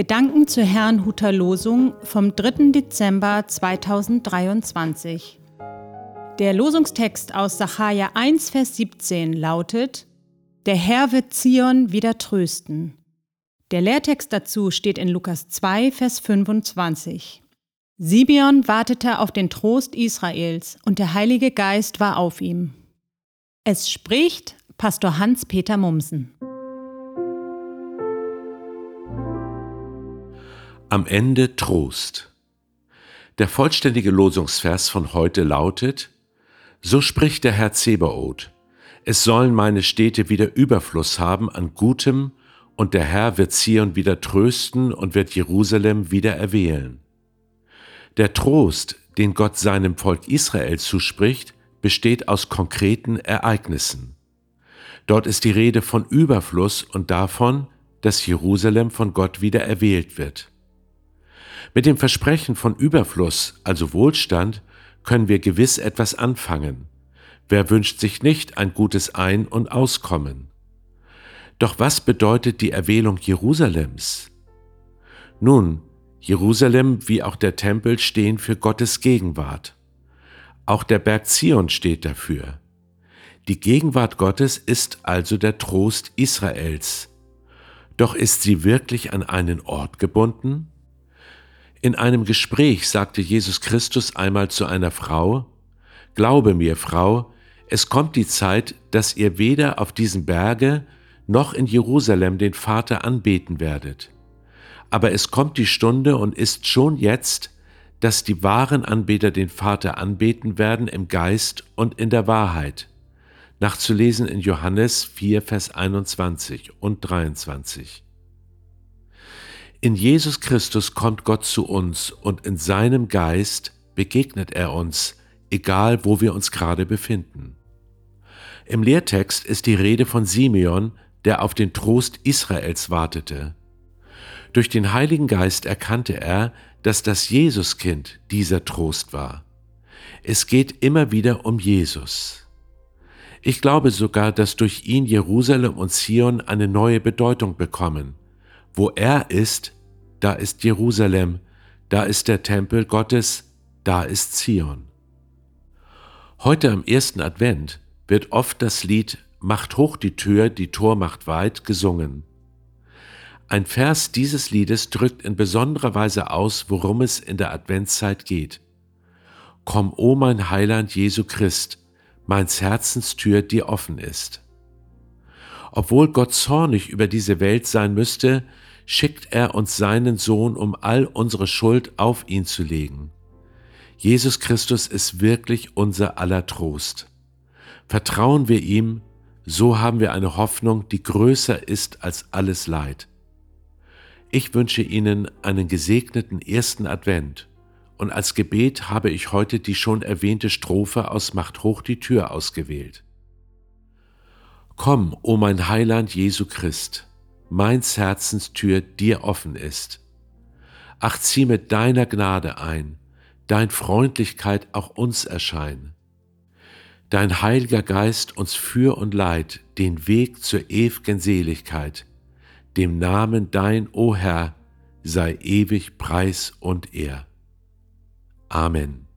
Gedanken zur Herrnhuter Losung vom 3. Dezember 2023. Der Losungstext aus Sacharja 1, Vers 17 lautet: Der Herr wird Zion wieder trösten. Der Lehrtext dazu steht in Lukas 2, Vers 25. Simeon wartete auf den Trost Israels und der Heilige Geist war auf ihm. Es spricht Pastor Hans-Peter Mumsen. Am Ende Trost. Der vollständige Losungsvers von heute lautet, So spricht der Herr Zebaoth, es sollen meine Städte wieder Überfluss haben an Gutem, und der Herr wird Zion wieder trösten und wird Jerusalem wieder erwählen. Der Trost, den Gott seinem Volk Israel zuspricht, besteht aus konkreten Ereignissen. Dort ist die Rede von Überfluss und davon, dass Jerusalem von Gott wieder erwählt wird. Mit dem Versprechen von Überfluss, also Wohlstand, können wir gewiss etwas anfangen. Wer wünscht sich nicht ein gutes Ein- und Auskommen? Doch was bedeutet die Erwählung Jerusalems? Nun, Jerusalem wie auch der Tempel stehen für Gottes Gegenwart. Auch der Berg Zion steht dafür. Die Gegenwart Gottes ist also der Trost Israels. Doch ist sie wirklich an einen Ort gebunden? In einem Gespräch sagte Jesus Christus einmal zu einer Frau, Glaube mir, Frau, es kommt die Zeit, dass ihr weder auf diesem Berge noch in Jerusalem den Vater anbeten werdet. Aber es kommt die Stunde und ist schon jetzt, dass die wahren Anbeter den Vater anbeten werden im Geist und in der Wahrheit. Nachzulesen in Johannes 4, Vers 21 und 23. In Jesus Christus kommt Gott zu uns und in seinem Geist begegnet er uns, egal wo wir uns gerade befinden. Im Lehrtext ist die Rede von Simeon, der auf den Trost Israels wartete. Durch den Heiligen Geist erkannte er, dass das Jesuskind dieser Trost war. Es geht immer wieder um Jesus. Ich glaube sogar, dass durch ihn Jerusalem und Zion eine neue Bedeutung bekommen. Wo er ist, da ist Jerusalem, da ist der Tempel Gottes, da ist Zion. Heute am ersten Advent wird oft das Lied Macht hoch die Tür, die Tor macht weit gesungen. Ein Vers dieses Liedes drückt in besonderer Weise aus, worum es in der Adventszeit geht. Komm, o mein Heiland Jesu Christ, meins Herzenstür dir offen ist. Obwohl Gott zornig über diese Welt sein müsste, schickt er uns seinen Sohn, um all unsere Schuld auf ihn zu legen. Jesus Christus ist wirklich unser aller Trost. Vertrauen wir ihm, so haben wir eine Hoffnung, die größer ist als alles Leid. Ich wünsche Ihnen einen gesegneten ersten Advent und als Gebet habe ich heute die schon erwähnte Strophe aus Macht hoch die Tür ausgewählt. Komm, o mein Heiland Jesu Christ, meins Herzenstür dir offen ist. Ach, zieh mit deiner Gnade ein, dein Freundlichkeit auch uns erschein. Dein heiliger Geist uns für und leid den Weg zur ew'gen Seligkeit. Dem Namen dein, o Herr, sei ewig Preis und Ehr. Amen.